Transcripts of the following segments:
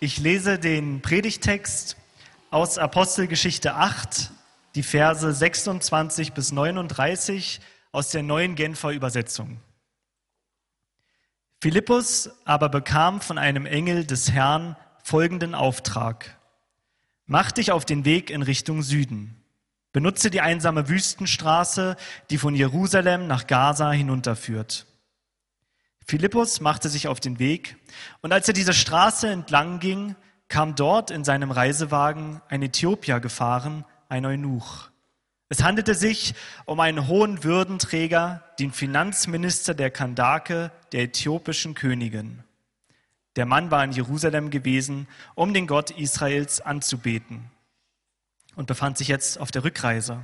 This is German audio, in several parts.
Ich lese den Predigtext aus Apostelgeschichte 8, die Verse 26 bis 39 aus der neuen Genfer Übersetzung. Philippus aber bekam von einem Engel des Herrn folgenden Auftrag. Mach dich auf den Weg in Richtung Süden. Benutze die einsame Wüstenstraße, die von Jerusalem nach Gaza hinunterführt. Philippus machte sich auf den Weg, und als er diese Straße entlang ging, kam dort in seinem Reisewagen ein Äthiopier gefahren, ein Eunuch. Es handelte sich um einen hohen Würdenträger, den Finanzminister der Kandake, der äthiopischen Königin. Der Mann war in Jerusalem gewesen, um den Gott Israels anzubeten und befand sich jetzt auf der Rückreise.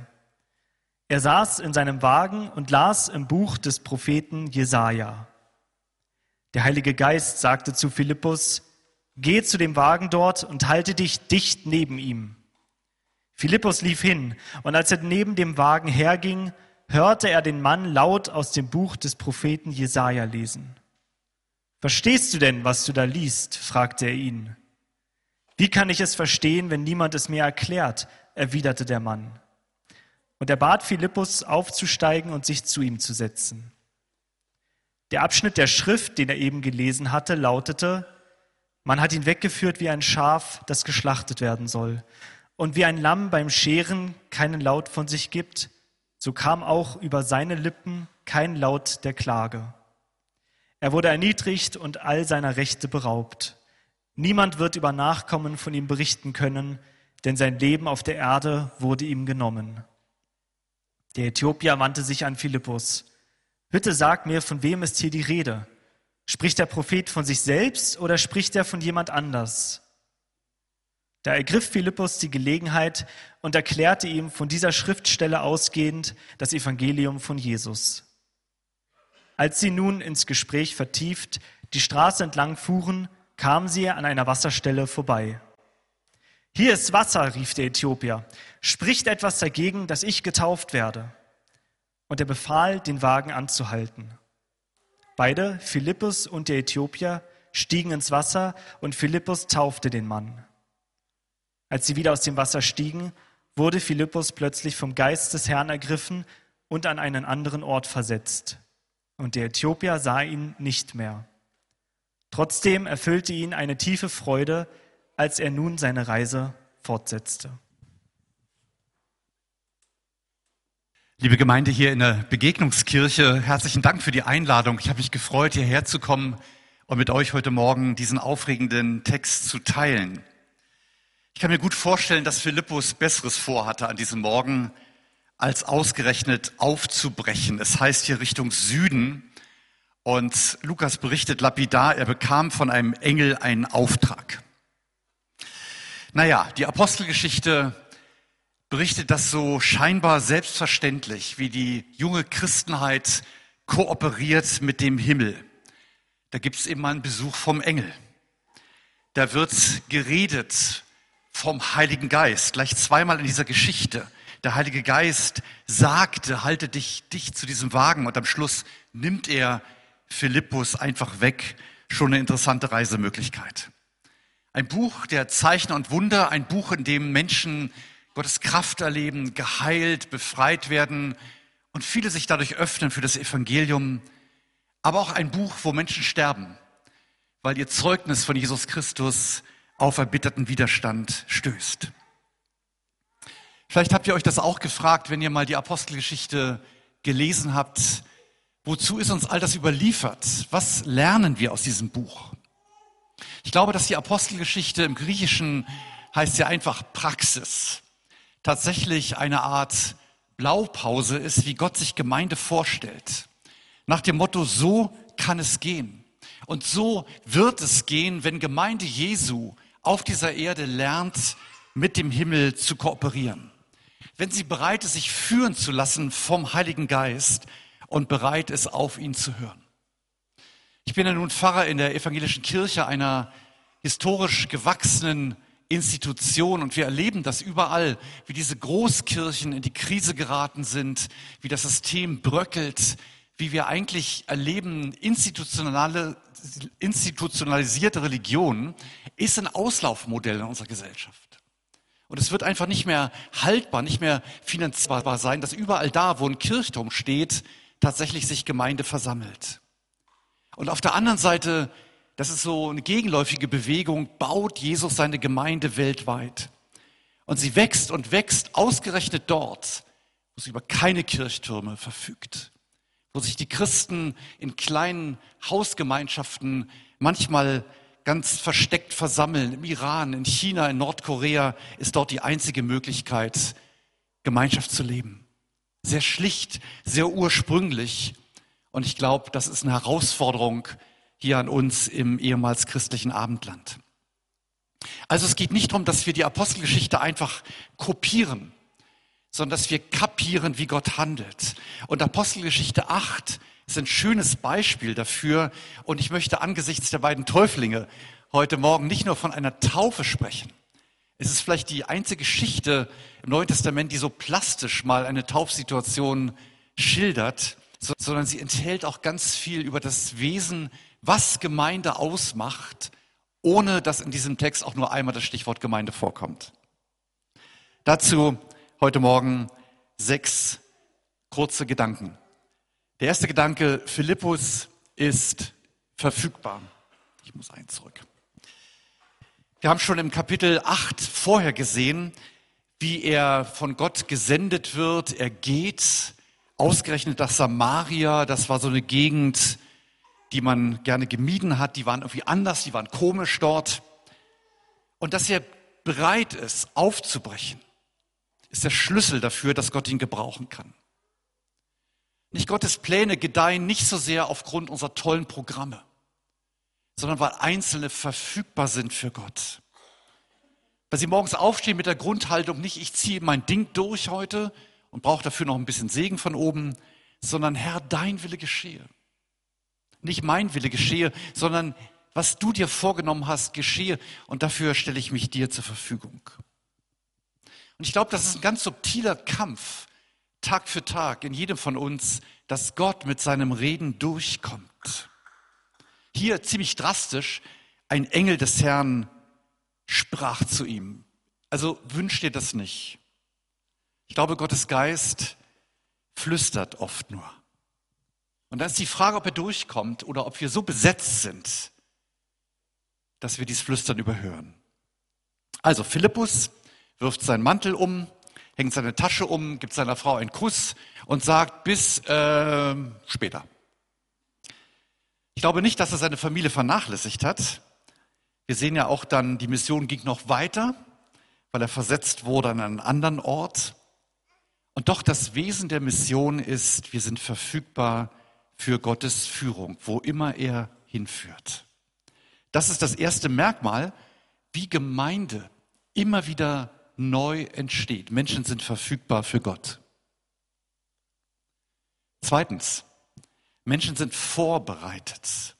Er saß in seinem Wagen und las im Buch des Propheten Jesaja. Der Heilige Geist sagte zu Philippus, geh zu dem Wagen dort und halte dich dicht neben ihm. Philippus lief hin, und als er neben dem Wagen herging, hörte er den Mann laut aus dem Buch des Propheten Jesaja lesen. Verstehst du denn, was du da liest? fragte er ihn. Wie kann ich es verstehen, wenn niemand es mir erklärt? erwiderte der Mann. Und er bat Philippus aufzusteigen und sich zu ihm zu setzen. Der Abschnitt der Schrift, den er eben gelesen hatte, lautete, man hat ihn weggeführt wie ein Schaf, das geschlachtet werden soll. Und wie ein Lamm beim Scheren keinen Laut von sich gibt, so kam auch über seine Lippen kein Laut der Klage. Er wurde erniedrigt und all seiner Rechte beraubt. Niemand wird über Nachkommen von ihm berichten können, denn sein Leben auf der Erde wurde ihm genommen. Der Äthiopier wandte sich an Philippus. Bitte sag mir, von wem ist hier die Rede? Spricht der Prophet von sich selbst oder spricht er von jemand anders? Da ergriff Philippus die Gelegenheit und erklärte ihm von dieser Schriftstelle ausgehend das Evangelium von Jesus. Als sie nun ins Gespräch vertieft die Straße entlang fuhren, kamen sie an einer Wasserstelle vorbei. Hier ist Wasser, rief der Äthiopier. Spricht etwas dagegen, dass ich getauft werde? Und er befahl, den Wagen anzuhalten. Beide, Philippus und der Äthiopier, stiegen ins Wasser und Philippus taufte den Mann. Als sie wieder aus dem Wasser stiegen, wurde Philippus plötzlich vom Geist des Herrn ergriffen und an einen anderen Ort versetzt. Und der Äthiopier sah ihn nicht mehr. Trotzdem erfüllte ihn eine tiefe Freude, als er nun seine Reise fortsetzte. Liebe Gemeinde hier in der Begegnungskirche, herzlichen Dank für die Einladung. Ich habe mich gefreut, hierher zu kommen und mit euch heute Morgen diesen aufregenden Text zu teilen. Ich kann mir gut vorstellen, dass Philippus Besseres vorhatte an diesem Morgen, als ausgerechnet aufzubrechen. Es heißt hier Richtung Süden. Und Lukas berichtet lapidar, er bekam von einem Engel einen Auftrag. Naja, die Apostelgeschichte berichtet das so scheinbar selbstverständlich, wie die junge Christenheit kooperiert mit dem Himmel. Da gibt es immer einen Besuch vom Engel. Da wird geredet vom Heiligen Geist, gleich zweimal in dieser Geschichte. Der Heilige Geist sagte, halte dich dicht zu diesem Wagen und am Schluss nimmt er Philippus einfach weg. Schon eine interessante Reisemöglichkeit. Ein Buch der Zeichen und Wunder, ein Buch, in dem Menschen Gottes Kraft erleben, geheilt, befreit werden und viele sich dadurch öffnen für das Evangelium, aber auch ein Buch, wo Menschen sterben, weil ihr Zeugnis von Jesus Christus auf erbitterten Widerstand stößt. Vielleicht habt ihr euch das auch gefragt, wenn ihr mal die Apostelgeschichte gelesen habt. Wozu ist uns all das überliefert? Was lernen wir aus diesem Buch? Ich glaube, dass die Apostelgeschichte im Griechischen heißt ja einfach Praxis tatsächlich eine Art Blaupause ist, wie Gott sich Gemeinde vorstellt. Nach dem Motto, so kann es gehen. Und so wird es gehen, wenn Gemeinde Jesu auf dieser Erde lernt, mit dem Himmel zu kooperieren. Wenn sie bereit ist, sich führen zu lassen vom Heiligen Geist und bereit ist, auf ihn zu hören. Ich bin ja nun Pfarrer in der evangelischen Kirche einer historisch gewachsenen Institution und wir erleben das überall, wie diese Großkirchen in die Krise geraten sind, wie das System bröckelt, wie wir eigentlich erleben institutionelle institutionalisierte Religion ist ein Auslaufmodell in unserer Gesellschaft. Und es wird einfach nicht mehr haltbar, nicht mehr finanzierbar sein, dass überall da, wo ein Kirchturm steht, tatsächlich sich Gemeinde versammelt. Und auf der anderen Seite, das ist so eine gegenläufige Bewegung, baut Jesus seine Gemeinde weltweit. Und sie wächst und wächst ausgerechnet dort, wo sie über keine Kirchtürme verfügt, wo sich die Christen in kleinen Hausgemeinschaften manchmal ganz versteckt versammeln. Im Iran, in China, in Nordkorea ist dort die einzige Möglichkeit, Gemeinschaft zu leben. Sehr schlicht, sehr ursprünglich. Und ich glaube, das ist eine Herausforderung hier an uns im ehemals christlichen Abendland. Also es geht nicht darum, dass wir die Apostelgeschichte einfach kopieren, sondern dass wir kapieren, wie Gott handelt. Und Apostelgeschichte 8 ist ein schönes Beispiel dafür. Und ich möchte angesichts der beiden Täuflinge heute Morgen nicht nur von einer Taufe sprechen. Es ist vielleicht die einzige Geschichte im Neuen Testament, die so plastisch mal eine Taufsituation schildert, sondern sie enthält auch ganz viel über das Wesen, was Gemeinde ausmacht ohne dass in diesem Text auch nur einmal das Stichwort Gemeinde vorkommt. Dazu heute Morgen sechs kurze Gedanken. Der erste Gedanke, Philippus ist verfügbar. Ich muss einen zurück. Wir haben schon im Kapitel 8 vorher gesehen, wie er von Gott gesendet wird. Er geht ausgerechnet nach Samaria. Das war so eine Gegend, die man gerne gemieden hat, die waren irgendwie anders, die waren komisch dort. Und dass er bereit ist, aufzubrechen, ist der Schlüssel dafür, dass Gott ihn gebrauchen kann. Nicht Gottes Pläne gedeihen nicht so sehr aufgrund unserer tollen Programme, sondern weil Einzelne verfügbar sind für Gott. Weil sie morgens aufstehen mit der Grundhaltung, nicht ich ziehe mein Ding durch heute und brauche dafür noch ein bisschen Segen von oben, sondern Herr, dein Wille geschehe nicht mein Wille geschehe, sondern was du dir vorgenommen hast, geschehe und dafür stelle ich mich dir zur Verfügung. Und ich glaube, das ist ein ganz subtiler Kampf, Tag für Tag, in jedem von uns, dass Gott mit seinem Reden durchkommt. Hier ziemlich drastisch, ein Engel des Herrn sprach zu ihm. Also wünscht dir das nicht. Ich glaube, Gottes Geist flüstert oft nur. Und dann ist die Frage, ob er durchkommt oder ob wir so besetzt sind, dass wir dies Flüstern überhören. Also Philippus wirft seinen Mantel um, hängt seine Tasche um, gibt seiner Frau einen Kuss und sagt bis äh, später. Ich glaube nicht, dass er seine Familie vernachlässigt hat. Wir sehen ja auch dann, die Mission ging noch weiter, weil er versetzt wurde an einen anderen Ort. Und doch das Wesen der Mission ist, wir sind verfügbar für Gottes Führung, wo immer er hinführt. Das ist das erste Merkmal, wie Gemeinde immer wieder neu entsteht. Menschen sind verfügbar für Gott. Zweitens, Menschen sind vorbereitet.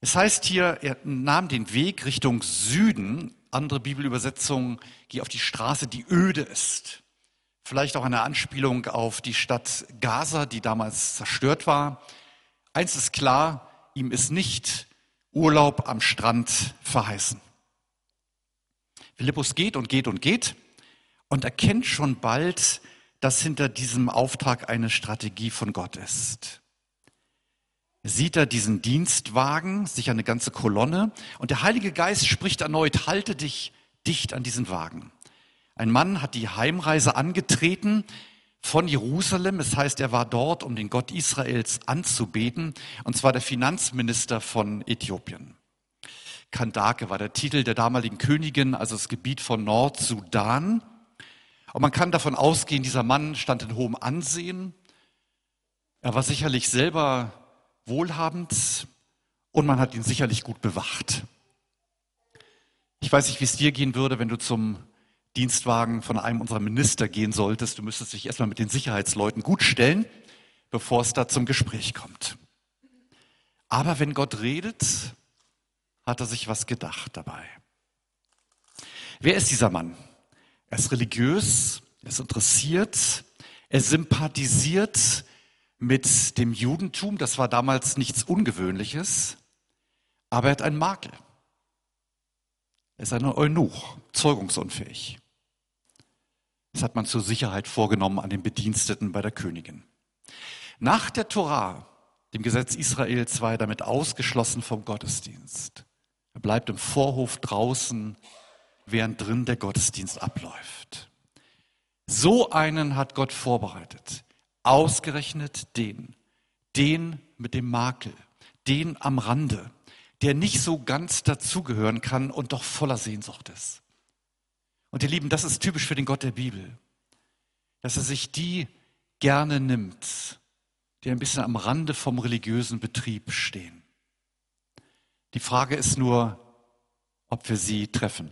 Es heißt hier, er nahm den Weg Richtung Süden. Andere Bibelübersetzungen, geh auf die Straße, die öde ist. Vielleicht auch eine Anspielung auf die Stadt Gaza, die damals zerstört war. Eins ist klar, ihm ist nicht Urlaub am Strand verheißen. Philippus geht und geht und geht und erkennt schon bald, dass hinter diesem Auftrag eine Strategie von Gott ist. Sieht er diesen Dienstwagen, sich eine ganze Kolonne, und der Heilige Geist spricht erneut, halte dich dicht an diesen Wagen. Ein Mann hat die Heimreise angetreten von Jerusalem. Es das heißt, er war dort, um den Gott Israels anzubeten, und zwar der Finanzminister von Äthiopien. Kandake war der Titel der damaligen Königin, also das Gebiet von Nordsudan. Und man kann davon ausgehen, dieser Mann stand in hohem Ansehen. Er war sicherlich selber wohlhabend und man hat ihn sicherlich gut bewacht. Ich weiß nicht, wie es dir gehen würde, wenn du zum Dienstwagen von einem unserer Minister gehen solltest, du müsstest dich erstmal mit den Sicherheitsleuten gut stellen, bevor es da zum Gespräch kommt. Aber wenn Gott redet, hat er sich was gedacht dabei. Wer ist dieser Mann? Er ist religiös, er ist interessiert, er sympathisiert mit dem Judentum, das war damals nichts Ungewöhnliches. Aber er hat einen Makel. Er ist ein Eunuch, zeugungsunfähig. Das hat man zur Sicherheit vorgenommen an den Bediensteten bei der Königin. Nach der Torah, dem Gesetz Israels, war damit ausgeschlossen vom Gottesdienst. Er bleibt im Vorhof draußen, während drin der Gottesdienst abläuft. So einen hat Gott vorbereitet. Ausgerechnet den. Den mit dem Makel. Den am Rande. Der nicht so ganz dazugehören kann und doch voller Sehnsucht ist. Und ihr Lieben, das ist typisch für den Gott der Bibel. Dass er sich die gerne nimmt, die ein bisschen am Rande vom religiösen Betrieb stehen. Die Frage ist nur, ob wir sie treffen.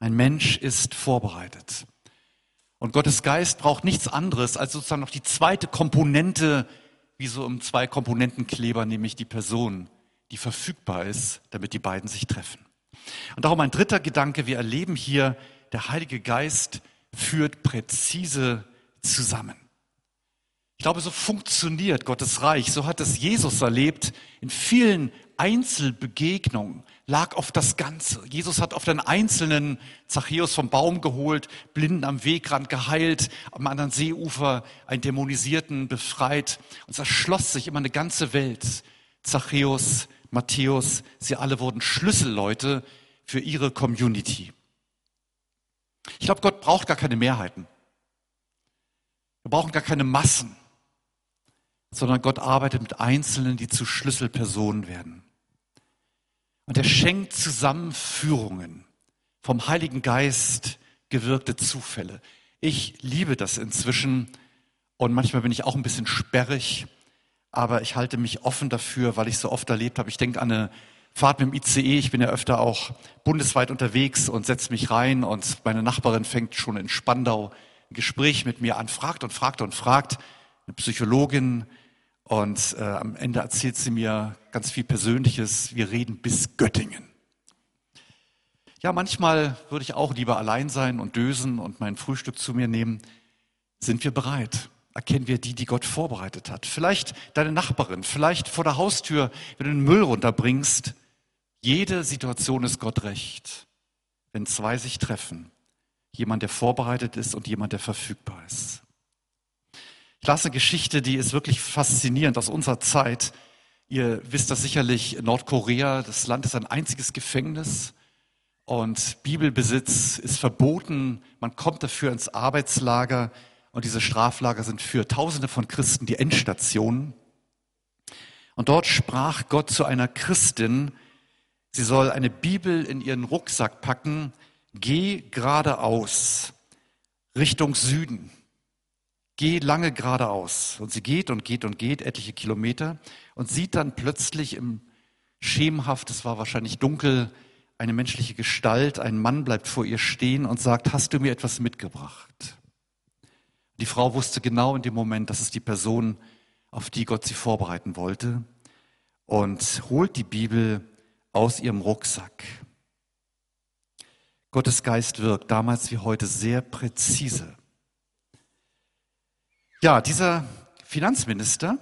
Ein Mensch ist vorbereitet. Und Gottes Geist braucht nichts anderes als sozusagen noch die zweite Komponente, wie so im Zwei-Komponenten-Kleber, nämlich die Person, die verfügbar ist, damit die beiden sich treffen. Und darum ein dritter Gedanke, wir erleben hier, der Heilige Geist führt präzise zusammen. Ich glaube, so funktioniert Gottes Reich. So hat es Jesus erlebt. In vielen Einzelbegegnungen lag auf das Ganze. Jesus hat auf den einzelnen Zachäus vom Baum geholt, Blinden am Wegrand geheilt, am anderen Seeufer einen Dämonisierten befreit. Und es erschloss sich immer eine ganze Welt. Zachäus, Matthäus, sie alle wurden Schlüsselleute für ihre Community. Ich glaube, Gott braucht gar keine Mehrheiten. Wir brauchen gar keine Massen sondern Gott arbeitet mit Einzelnen, die zu Schlüsselpersonen werden. Und er schenkt Zusammenführungen vom Heiligen Geist gewirkte Zufälle. Ich liebe das inzwischen und manchmal bin ich auch ein bisschen sperrig, aber ich halte mich offen dafür, weil ich so oft erlebt habe. Ich denke an eine Fahrt mit dem ICE. Ich bin ja öfter auch bundesweit unterwegs und setze mich rein und meine Nachbarin fängt schon in Spandau ein Gespräch mit mir an, fragt und fragt und fragt. Eine Psychologin, und äh, am Ende erzählt sie mir ganz viel Persönliches. Wir reden bis Göttingen. Ja, manchmal würde ich auch lieber allein sein und dösen und mein Frühstück zu mir nehmen. Sind wir bereit? Erkennen wir die, die Gott vorbereitet hat? Vielleicht deine Nachbarin, vielleicht vor der Haustür, wenn du den Müll runterbringst. Jede Situation ist Gott recht, wenn zwei sich treffen. Jemand, der vorbereitet ist und jemand, der verfügbar ist. Ich las eine Geschichte, die ist wirklich faszinierend aus unserer Zeit. Ihr wisst das sicherlich, Nordkorea, das Land ist ein einziges Gefängnis und Bibelbesitz ist verboten. Man kommt dafür ins Arbeitslager und diese Straflager sind für Tausende von Christen die Endstation. Und dort sprach Gott zu einer Christin, sie soll eine Bibel in ihren Rucksack packen, geh geradeaus Richtung Süden. Geh lange geradeaus. Und sie geht und geht und geht, etliche Kilometer, und sieht dann plötzlich im schemenhaft, es war wahrscheinlich dunkel, eine menschliche Gestalt, ein Mann bleibt vor ihr stehen und sagt, hast du mir etwas mitgebracht? Die Frau wusste genau in dem Moment, das ist die Person, auf die Gott sie vorbereiten wollte, und holt die Bibel aus ihrem Rucksack. Gottes Geist wirkt damals wie heute sehr präzise. Ja, dieser Finanzminister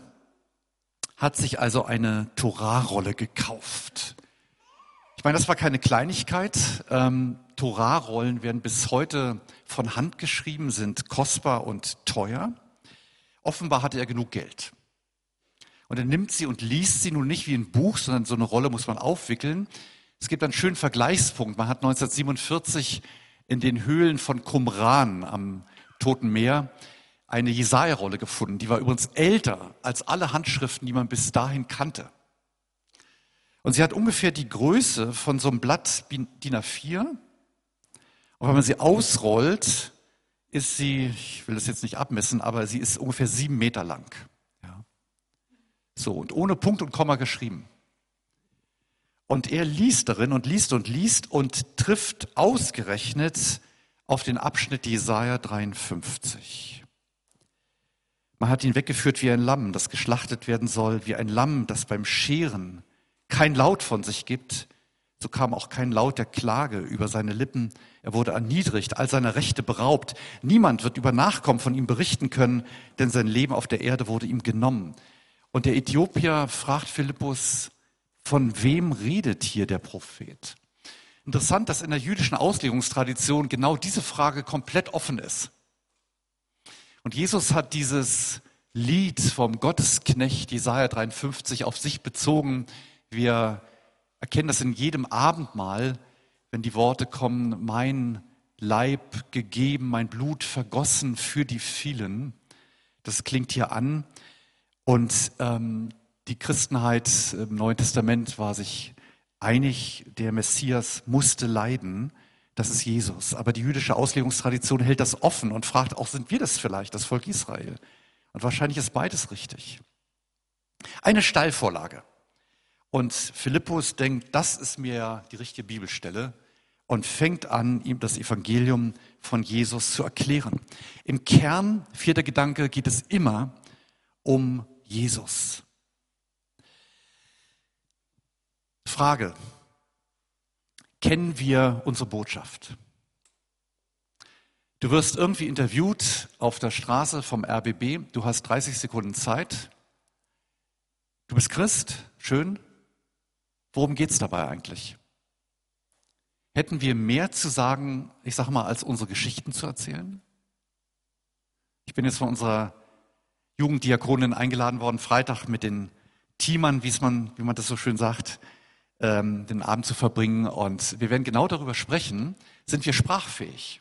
hat sich also eine Torah-Rolle gekauft. Ich meine, das war keine Kleinigkeit. Ähm, Torah-Rollen werden bis heute von Hand geschrieben, sind kostbar und teuer. Offenbar hatte er genug Geld. Und er nimmt sie und liest sie nun nicht wie ein Buch, sondern so eine Rolle muss man aufwickeln. Es gibt einen schönen Vergleichspunkt. Man hat 1947 in den Höhlen von Qumran am Toten Meer eine Jesaja-Rolle gefunden. Die war übrigens älter als alle Handschriften, die man bis dahin kannte. Und sie hat ungefähr die Größe von so einem Blatt DIN A4. Und wenn man sie ausrollt, ist sie, ich will das jetzt nicht abmessen, aber sie ist ungefähr sieben Meter lang. Ja. So, und ohne Punkt und Komma geschrieben. Und er liest darin und liest und liest und trifft ausgerechnet auf den Abschnitt Jesaja 53. Man hat ihn weggeführt wie ein Lamm, das geschlachtet werden soll, wie ein Lamm, das beim Scheren kein Laut von sich gibt. So kam auch kein Laut der Klage über seine Lippen. Er wurde erniedrigt, all seiner Rechte beraubt. Niemand wird über Nachkommen von ihm berichten können, denn sein Leben auf der Erde wurde ihm genommen. Und der Äthiopier fragt Philippus, von wem redet hier der Prophet? Interessant, dass in der jüdischen Auslegungstradition genau diese Frage komplett offen ist. Und Jesus hat dieses Lied vom Gottesknecht Jesaja 53 auf sich bezogen. Wir erkennen das in jedem Abendmahl, wenn die Worte kommen, mein Leib gegeben, mein Blut vergossen für die vielen. Das klingt hier an. Und ähm, die Christenheit im Neuen Testament war sich einig, der Messias musste leiden. Das ist Jesus. Aber die jüdische Auslegungstradition hält das offen und fragt auch, sind wir das vielleicht, das Volk Israel? Und wahrscheinlich ist beides richtig. Eine Steilvorlage. Und Philippus denkt, das ist mir die richtige Bibelstelle und fängt an, ihm das Evangelium von Jesus zu erklären. Im Kern, vierter Gedanke, geht es immer um Jesus. Frage, kennen wir unsere Botschaft? Du wirst irgendwie interviewt auf der Straße vom RBB, du hast 30 Sekunden Zeit, du bist Christ, schön, worum geht es dabei eigentlich? Hätten wir mehr zu sagen, ich sage mal, als unsere Geschichten zu erzählen? Ich bin jetzt von unserer Jugenddiakonin eingeladen worden, Freitag mit den Teamern, wie man, wie man das so schön sagt, ähm, den Abend zu verbringen. Und wir werden genau darüber sprechen, sind wir sprachfähig?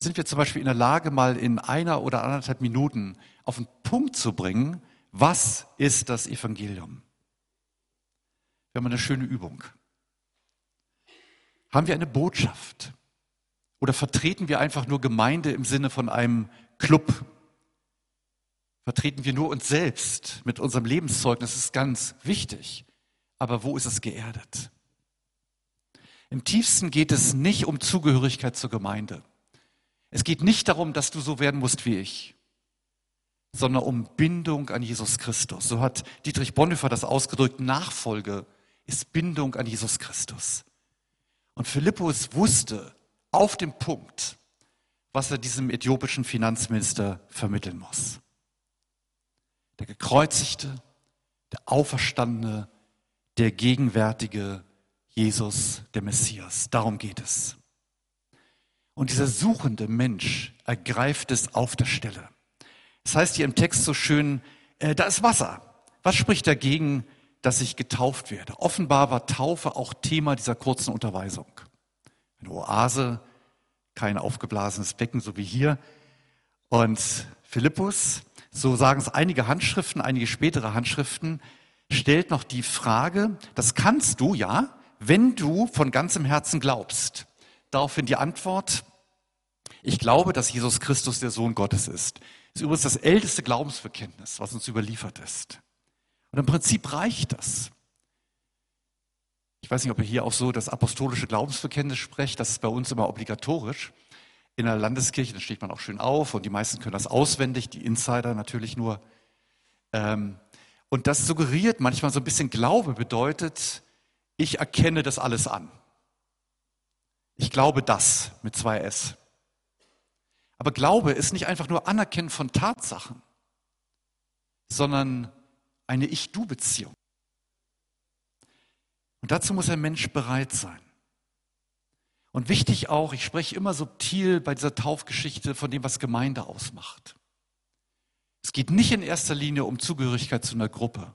Sind wir zum Beispiel in der Lage, mal in einer oder anderthalb Minuten auf den Punkt zu bringen, was ist das Evangelium? Wir haben eine schöne Übung. Haben wir eine Botschaft? Oder vertreten wir einfach nur Gemeinde im Sinne von einem Club? Vertreten wir nur uns selbst mit unserem Lebenszeugnis? Das ist ganz wichtig. Aber wo ist es geerdet? Im tiefsten geht es nicht um Zugehörigkeit zur Gemeinde. Es geht nicht darum, dass du so werden musst wie ich, sondern um Bindung an Jesus Christus. So hat Dietrich Bonhoeffer das ausgedrückt. Nachfolge ist Bindung an Jesus Christus. Und Philippus wusste auf dem Punkt, was er diesem äthiopischen Finanzminister vermitteln muss. Der gekreuzigte, der auferstandene, der gegenwärtige Jesus, der Messias. Darum geht es. Und dieser suchende Mensch ergreift es auf der Stelle. Das heißt hier im Text so schön, äh, da ist Wasser. Was spricht dagegen, dass ich getauft werde. Offenbar war Taufe auch Thema dieser kurzen Unterweisung. Eine Oase, kein aufgeblasenes Becken, so wie hier. Und Philippus, so sagen es einige Handschriften, einige spätere Handschriften, stellt noch die Frage, das kannst du ja, wenn du von ganzem Herzen glaubst. Daraufhin die Antwort, ich glaube, dass Jesus Christus der Sohn Gottes ist. Das ist übrigens das älteste Glaubensbekenntnis, was uns überliefert ist. Und im Prinzip reicht das. Ich weiß nicht, ob ihr hier auch so das apostolische Glaubensbekenntnis sprecht. Das ist bei uns immer obligatorisch. In der Landeskirche, da steht man auch schön auf und die meisten können das auswendig, die Insider natürlich nur. Ähm, und das suggeriert manchmal so ein bisschen Glaube bedeutet, ich erkenne das alles an. Ich glaube das mit zwei S. Aber Glaube ist nicht einfach nur Anerkennen von Tatsachen, sondern eine Ich-Du-Beziehung. Und dazu muss ein Mensch bereit sein. Und wichtig auch, ich spreche immer subtil bei dieser Taufgeschichte von dem, was Gemeinde ausmacht. Es geht nicht in erster Linie um Zugehörigkeit zu einer Gruppe,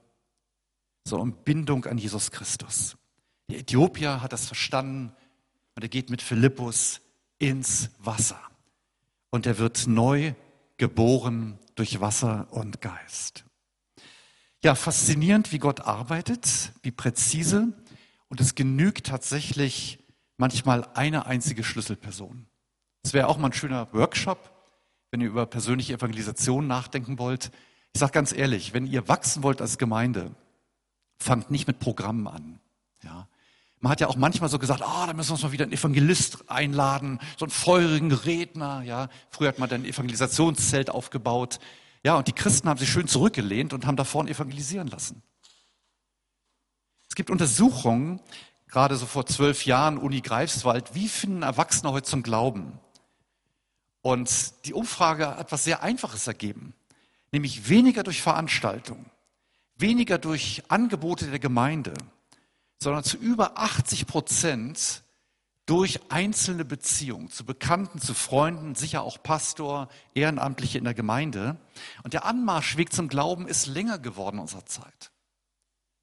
sondern um Bindung an Jesus Christus. Der Äthiopier hat das verstanden und er geht mit Philippus ins Wasser. Und er wird neu geboren durch Wasser und Geist. Ja, faszinierend, wie Gott arbeitet, wie präzise. Und es genügt tatsächlich manchmal eine einzige Schlüsselperson. Es wäre auch mal ein schöner Workshop, wenn ihr über persönliche Evangelisation nachdenken wollt. Ich sage ganz ehrlich, wenn ihr wachsen wollt als Gemeinde, fangt nicht mit Programmen an. Ja. Man hat ja auch manchmal so gesagt, ah, oh, da müssen wir uns mal wieder einen Evangelist einladen, so einen feurigen Redner. Ja. Früher hat man dann ein Evangelisationszelt aufgebaut. Ja, und die Christen haben sich schön zurückgelehnt und haben da vorne evangelisieren lassen. Es gibt Untersuchungen, gerade so vor zwölf Jahren, Uni Greifswald, wie finden Erwachsene heute zum Glauben? Und die Umfrage hat was sehr Einfaches ergeben, nämlich weniger durch Veranstaltungen, weniger durch Angebote der Gemeinde, sondern zu über 80 Prozent durch einzelne Beziehungen zu Bekannten, zu Freunden, sicher auch Pastor, Ehrenamtliche in der Gemeinde. Und der Anmarschweg zum Glauben ist länger geworden in unserer Zeit.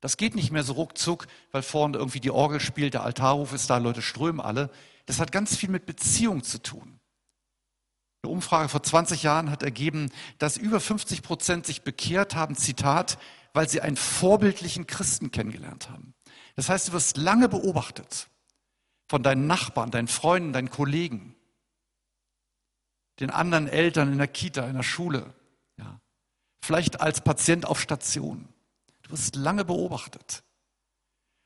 Das geht nicht mehr so ruckzuck, weil vorne irgendwie die Orgel spielt, der Altarruf ist da, Leute strömen alle. Das hat ganz viel mit Beziehung zu tun. Eine Umfrage vor 20 Jahren hat ergeben, dass über 50 Prozent sich bekehrt haben, Zitat, weil sie einen vorbildlichen Christen kennengelernt haben. Das heißt, du wirst lange beobachtet von deinen Nachbarn, deinen Freunden, deinen Kollegen, den anderen Eltern in der Kita, in der Schule, ja. vielleicht als Patient auf Station. Du wirst lange beobachtet.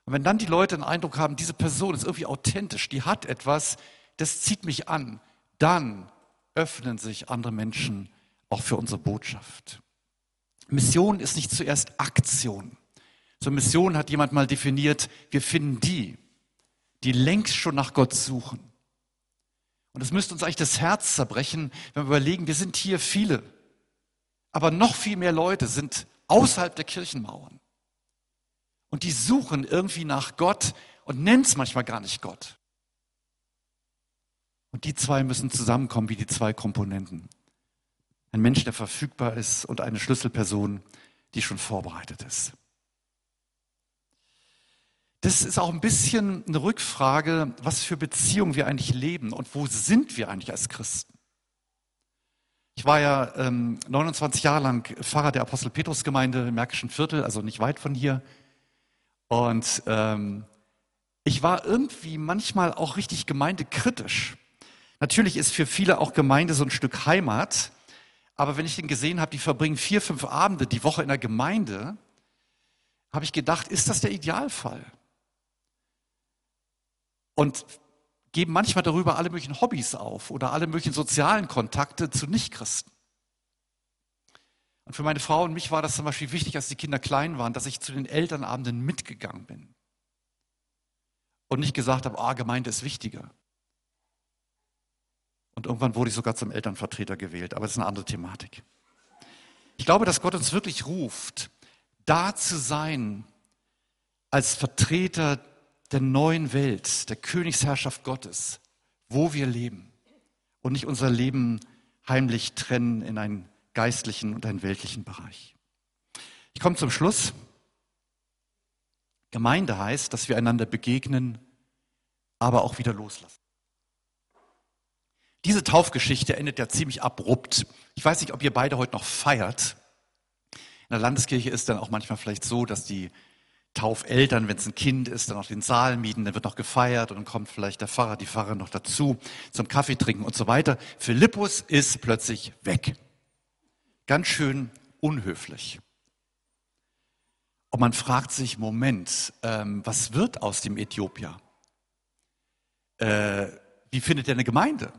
Und wenn dann die Leute den Eindruck haben, diese Person ist irgendwie authentisch, die hat etwas, das zieht mich an, dann öffnen sich andere Menschen auch für unsere Botschaft. Mission ist nicht zuerst Aktion. So Mission hat jemand mal definiert, wir finden die, die längst schon nach Gott suchen. Und es müsste uns eigentlich das Herz zerbrechen, wenn wir überlegen, wir sind hier viele, aber noch viel mehr Leute sind außerhalb der Kirchenmauern. Und die suchen irgendwie nach Gott und nennen es manchmal gar nicht Gott. Und die zwei müssen zusammenkommen wie die zwei Komponenten. Ein Mensch, der verfügbar ist und eine Schlüsselperson, die schon vorbereitet ist. Das ist auch ein bisschen eine Rückfrage, was für Beziehungen wir eigentlich leben und wo sind wir eigentlich als Christen. Ich war ja ähm, 29 Jahre lang Pfarrer der Apostel Petrus Gemeinde im Märkischen Viertel, also nicht weit von hier. Und ähm, ich war irgendwie manchmal auch richtig gemeindekritisch. Natürlich ist für viele auch Gemeinde so ein Stück Heimat. Aber wenn ich den gesehen habe, die verbringen vier, fünf Abende die Woche in der Gemeinde, habe ich gedacht, ist das der Idealfall? Und geben manchmal darüber alle möglichen Hobbys auf oder alle möglichen sozialen Kontakte zu Nichtchristen. Und für meine Frau und mich war das zum Beispiel wichtig, als die Kinder klein waren, dass ich zu den Elternabenden mitgegangen bin. Und nicht gesagt habe, ah, Gemeinde ist wichtiger. Und irgendwann wurde ich sogar zum Elternvertreter gewählt, aber das ist eine andere Thematik. Ich glaube, dass Gott uns wirklich ruft, da zu sein als Vertreter der neuen Welt, der Königsherrschaft Gottes, wo wir leben und nicht unser Leben heimlich trennen in einen geistlichen und einen weltlichen Bereich. Ich komme zum Schluss. Gemeinde heißt, dass wir einander begegnen, aber auch wieder loslassen. Diese Taufgeschichte endet ja ziemlich abrupt. Ich weiß nicht, ob ihr beide heute noch feiert. In der Landeskirche ist dann auch manchmal vielleicht so, dass die Taufeltern, wenn es ein Kind ist, dann auch den Saal mieten, dann wird noch gefeiert und dann kommt vielleicht der Pfarrer, die Pfarrer noch dazu zum Kaffee trinken und so weiter. Philippus ist plötzlich weg. Ganz schön unhöflich. Und man fragt sich, Moment, ähm, was wird aus dem Äthiopier? Äh, wie findet er eine Gemeinde?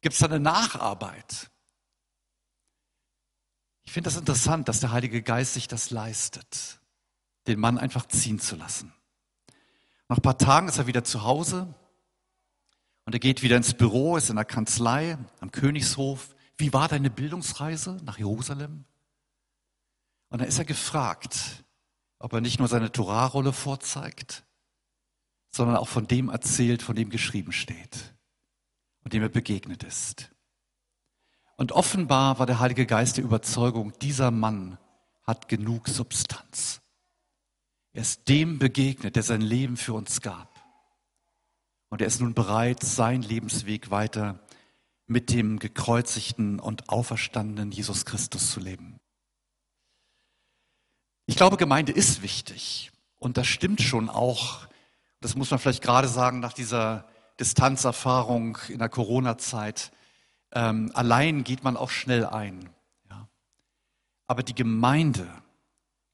Gibt es da eine Nacharbeit? Ich finde das interessant, dass der Heilige Geist sich das leistet den Mann einfach ziehen zu lassen. Nach ein paar Tagen ist er wieder zu Hause und er geht wieder ins Büro, ist in der Kanzlei am Königshof. Wie war deine Bildungsreise nach Jerusalem? Und da ist er gefragt, ob er nicht nur seine Torahrolle vorzeigt, sondern auch von dem erzählt, von dem geschrieben steht und dem er begegnet ist. Und offenbar war der Heilige Geist der Überzeugung, dieser Mann hat genug Substanz. Er ist dem begegnet, der sein Leben für uns gab. Und er ist nun bereit, seinen Lebensweg weiter mit dem gekreuzigten und auferstandenen Jesus Christus zu leben. Ich glaube, Gemeinde ist wichtig. Und das stimmt schon auch. Das muss man vielleicht gerade sagen nach dieser Distanzerfahrung in der Corona-Zeit. Ähm, allein geht man auch schnell ein. Ja. Aber die Gemeinde,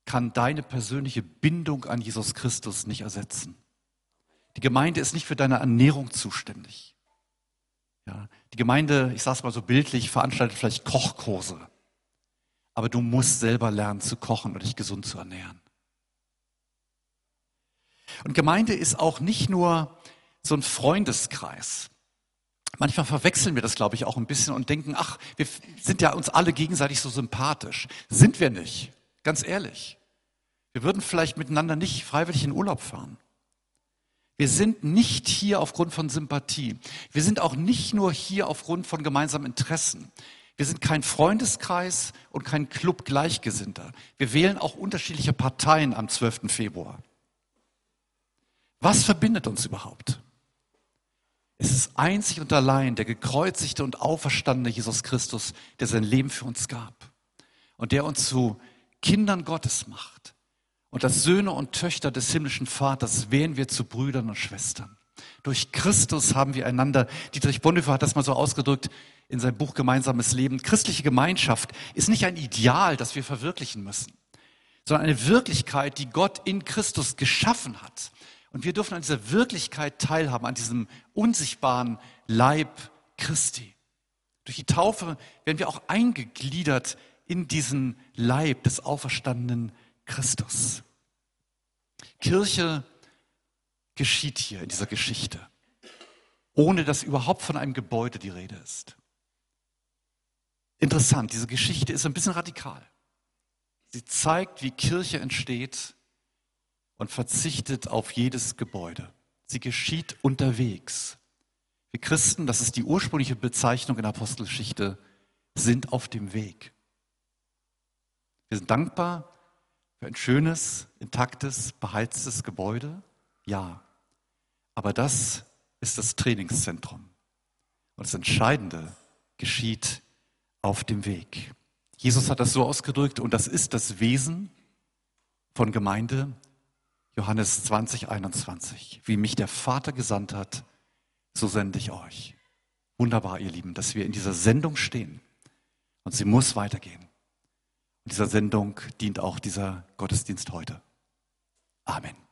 kann deine persönliche Bindung an Jesus Christus nicht ersetzen. Die Gemeinde ist nicht für deine Ernährung zuständig. Ja, die Gemeinde, ich sage es mal so bildlich, veranstaltet vielleicht Kochkurse. Aber du musst selber lernen zu kochen und dich gesund zu ernähren. Und Gemeinde ist auch nicht nur so ein Freundeskreis. Manchmal verwechseln wir das, glaube ich, auch ein bisschen und denken, ach, wir sind ja uns alle gegenseitig so sympathisch. Sind wir nicht. Ganz ehrlich. Wir würden vielleicht miteinander nicht freiwillig in Urlaub fahren. Wir sind nicht hier aufgrund von Sympathie. Wir sind auch nicht nur hier aufgrund von gemeinsamen Interessen. Wir sind kein Freundeskreis und kein Club Gleichgesinnter. Wir wählen auch unterschiedliche Parteien am 12. Februar. Was verbindet uns überhaupt? Es ist einzig und allein der gekreuzigte und auferstandene Jesus Christus, der sein Leben für uns gab und der uns zu Kindern Gottes macht. Und als Söhne und Töchter des himmlischen Vaters werden wir zu Brüdern und Schwestern. Durch Christus haben wir einander, Dietrich Bonhoeffer hat das mal so ausgedrückt in seinem Buch Gemeinsames Leben, christliche Gemeinschaft ist nicht ein Ideal, das wir verwirklichen müssen, sondern eine Wirklichkeit, die Gott in Christus geschaffen hat. Und wir dürfen an dieser Wirklichkeit teilhaben, an diesem unsichtbaren Leib Christi. Durch die Taufe werden wir auch eingegliedert in diesen Leib des auferstandenen Christus. Kirche geschieht hier in dieser Geschichte, ohne dass überhaupt von einem Gebäude die Rede ist. Interessant, diese Geschichte ist ein bisschen radikal. Sie zeigt, wie Kirche entsteht und verzichtet auf jedes Gebäude. Sie geschieht unterwegs. Wir Christen, das ist die ursprüngliche Bezeichnung in der Apostelgeschichte, sind auf dem Weg. Wir sind dankbar für ein schönes, intaktes, beheiztes Gebäude. Ja, aber das ist das Trainingszentrum. Und das Entscheidende geschieht auf dem Weg. Jesus hat das so ausgedrückt und das ist das Wesen von Gemeinde. Johannes 20, 21. Wie mich der Vater gesandt hat, so sende ich euch. Wunderbar, ihr Lieben, dass wir in dieser Sendung stehen. Und sie muss weitergehen. Dieser Sendung dient auch dieser Gottesdienst heute. Amen.